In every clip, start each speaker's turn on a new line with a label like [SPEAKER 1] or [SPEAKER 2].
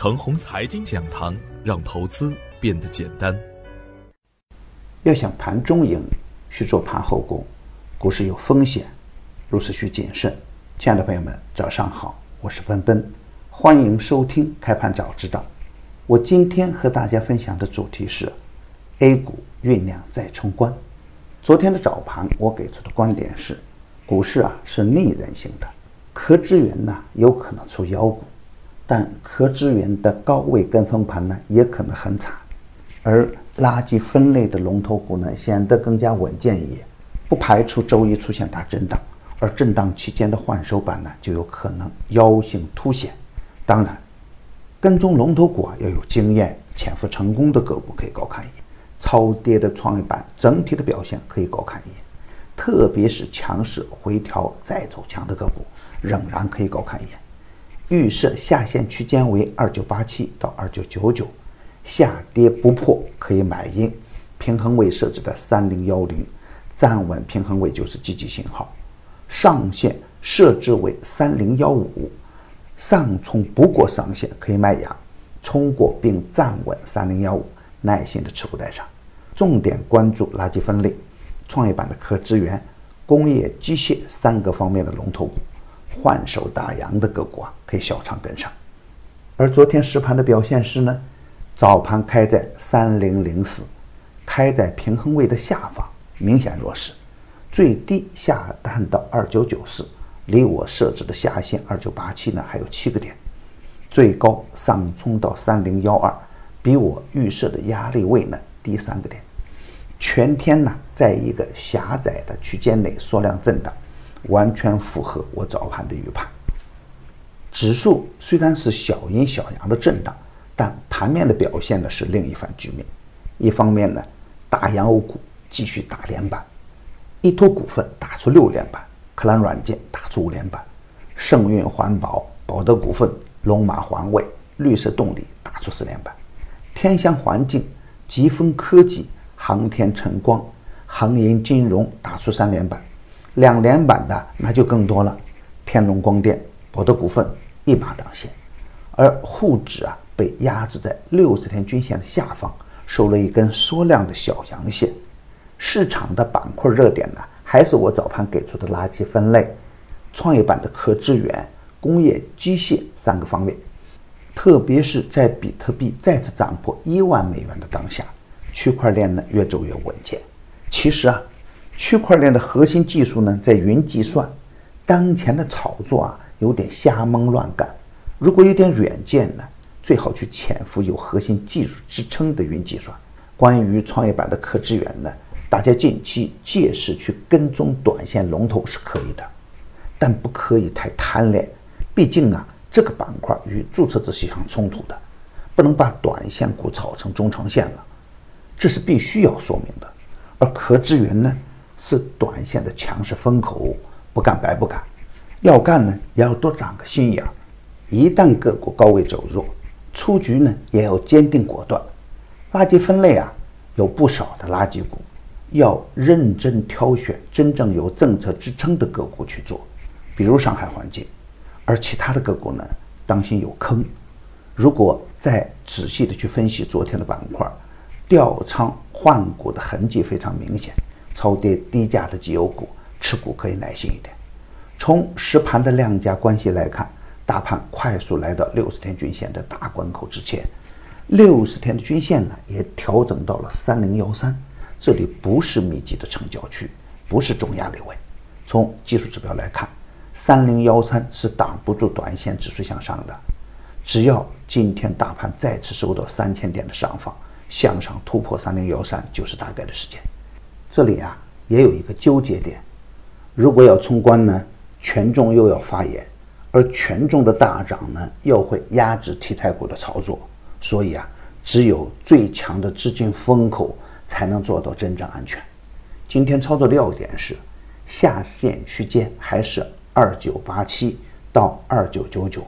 [SPEAKER 1] 腾宏财经讲堂，让投资变得简单。
[SPEAKER 2] 要想盘中赢，需做盘后功。股市有风险，入市需谨慎。亲爱的朋友们，早上好，我是奔奔，欢迎收听开盘早知道。我今天和大家分享的主题是 A 股酝酿再冲关。昨天的早盘，我给出的观点是，股市啊是逆人性的，壳资源呢有可能出妖股，但壳资源的高位跟风盘呢也可能很惨，而垃圾分类的龙头股呢显得更加稳健一些，不排除周一出现大震荡，而震荡期间的换手板呢就有可能妖性凸显。当然，跟踪龙头股啊要有经验，潜伏成功的个股可以高看一眼。超跌的创业板整体的表现可以高看一眼，特别是强势回调再走强的个股仍然可以高看一眼。预设下限区间为二九八七到二九九九，下跌不破可以买阴。平衡位设置的三零幺零，站稳平衡位就是积极信号。上限设置为三零幺五，上冲不过上限可以卖压，冲过并站稳三零幺五。耐心的持股待涨，重点关注垃圾分类、创业板的可资源、工业机械三个方面的龙头股，换手大阳的个股啊，可以小仓跟上。而昨天实盘的表现是呢，早盘开在三零零四，开在平衡位的下方，明显弱势，最低下探到二九九四，离我设置的下限二九八七呢还有七个点，最高上冲到三零幺二。比我预设的压力位呢低三个点，全天呢在一个狭窄的区间内缩量震荡，完全符合我早盘的预判。指数虽然是小阴小阳的震荡，但盘面的表现呢是另一番局面。一方面呢，大洋欧股继续打连板，依托股份打出六连板，克兰软件打出五连板，盛运环保、宝德股份、龙马环卫、绿色动力打出四连板。天香环境、吉丰科技、航天晨光、航银金融打出三连板，两连板的那就更多了。天龙光电、博德股份一马当先，而沪指啊被压制在六十天均线的下方，收了一根缩量的小阳线。市场的板块热点呢，还是我早盘给出的垃圾分类、创业板的可资源、工业机械三个方面。特别是在比特币再次涨破一万美元的当下，区块链呢越走越稳健。其实啊，区块链的核心技术呢在云计算，当前的炒作啊有点瞎蒙乱干。如果有点远见呢，最好去潜伏有核心技术支撑的云计算。关于创业板的可资源呢，大家近期借势去跟踪短线龙头是可以的，但不可以太贪恋，毕竟啊。这个板块与注册制是相冲突的，不能把短线股炒成中长线了，这是必须要说明的。而可资源呢，是短线的强势风口，不干白不干，要干呢也要多长个心眼儿。一旦个股高位走弱，出局呢也要坚定果断。垃圾分类啊，有不少的垃圾股，要认真挑选真正有政策支撑的个股去做，比如上海环境。而其他的个股呢，当心有坑。如果再仔细的去分析昨天的板块，调仓换股的痕迹非常明显。超跌低价的绩优股，持股可以耐心一点。从实盘的量价关系来看，大盘快速来到六十天均线的大关口之前，六十天的均线呢也调整到了三零幺三，这里不是密集的成交区，不是重压力位。从技术指标来看。三零幺三是挡不住短线指数向上的，只要今天大盘再次收到三千点的上方，向上突破三零幺三就是大概的时间。这里啊也有一个纠结点，如果要冲关呢，权重又要发言，而权重的大涨呢又会压制题材股的操作，所以啊，只有最强的资金风口才能做到真正安全。今天操作的要点是下限区间还是？二九八七到二九九九，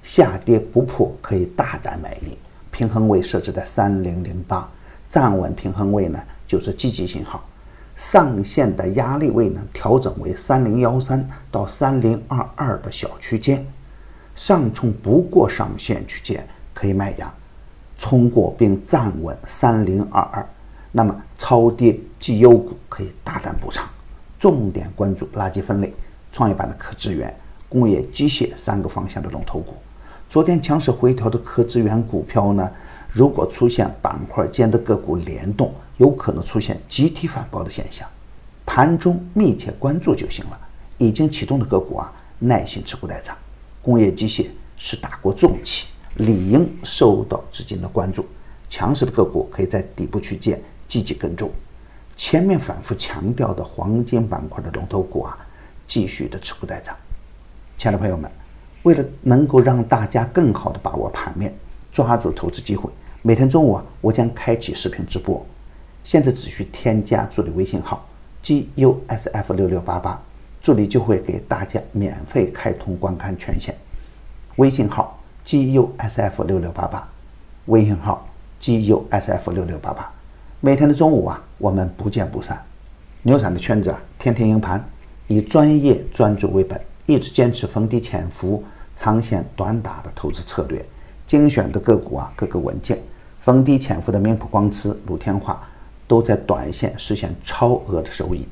[SPEAKER 2] 下跌不破可以大胆买入，平衡位设置在三零零八，站稳平衡位呢就是积极信号。上限的压力位呢调整为三零幺三到三零二二的小区间，上冲不过上限区间可以卖压，冲过并站稳三零二二，那么超跌绩优股可以大胆补仓。重点关注垃圾分类、创业板的可资源、工业机械三个方向的龙头股。昨天强势回调的可资源股票呢，如果出现板块间的个股联动，有可能出现集体反包的现象。盘中密切关注就行了。已经启动的个股啊，耐心持股待涨。工业机械是大国重器，理应受到资金的关注。强势的个股可以在底部区间积极跟踪。前面反复强调的黄金板块的龙头股啊，继续的持股待涨。亲爱的朋友们，为了能够让大家更好的把握盘面，抓住投资机会，每天中午啊，我将开启视频直播。现在只需添加助理微信号 g u s f 六六八八，助理就会给大家免费开通观看权限。微信号 g u s f 六六八八，微信号 g u s f 六六八八。每天的中午啊，我们不见不散。牛散的圈子啊，天天赢盘，以专业专注为本，一直坚持逢低潜伏、长线短打的投资策略。精选的个股啊，各个文件。逢低潜伏的明普光磁、鲁天化都在短线实现超额的收益。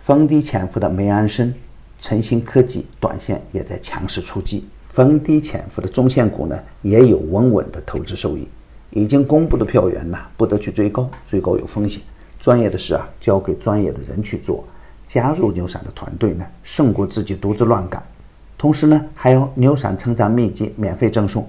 [SPEAKER 2] 逢低潜伏的梅安森、晨星科技短线也在强势出击。逢低潜伏的中线股呢，也有稳稳的投资收益。已经公布的票源呢，不得去追高，追高有风险。专业的事啊，交给专业的人去做。加入牛散的团队呢，胜过自己独自乱干。同时呢，还有牛散成长秘籍免费赠送，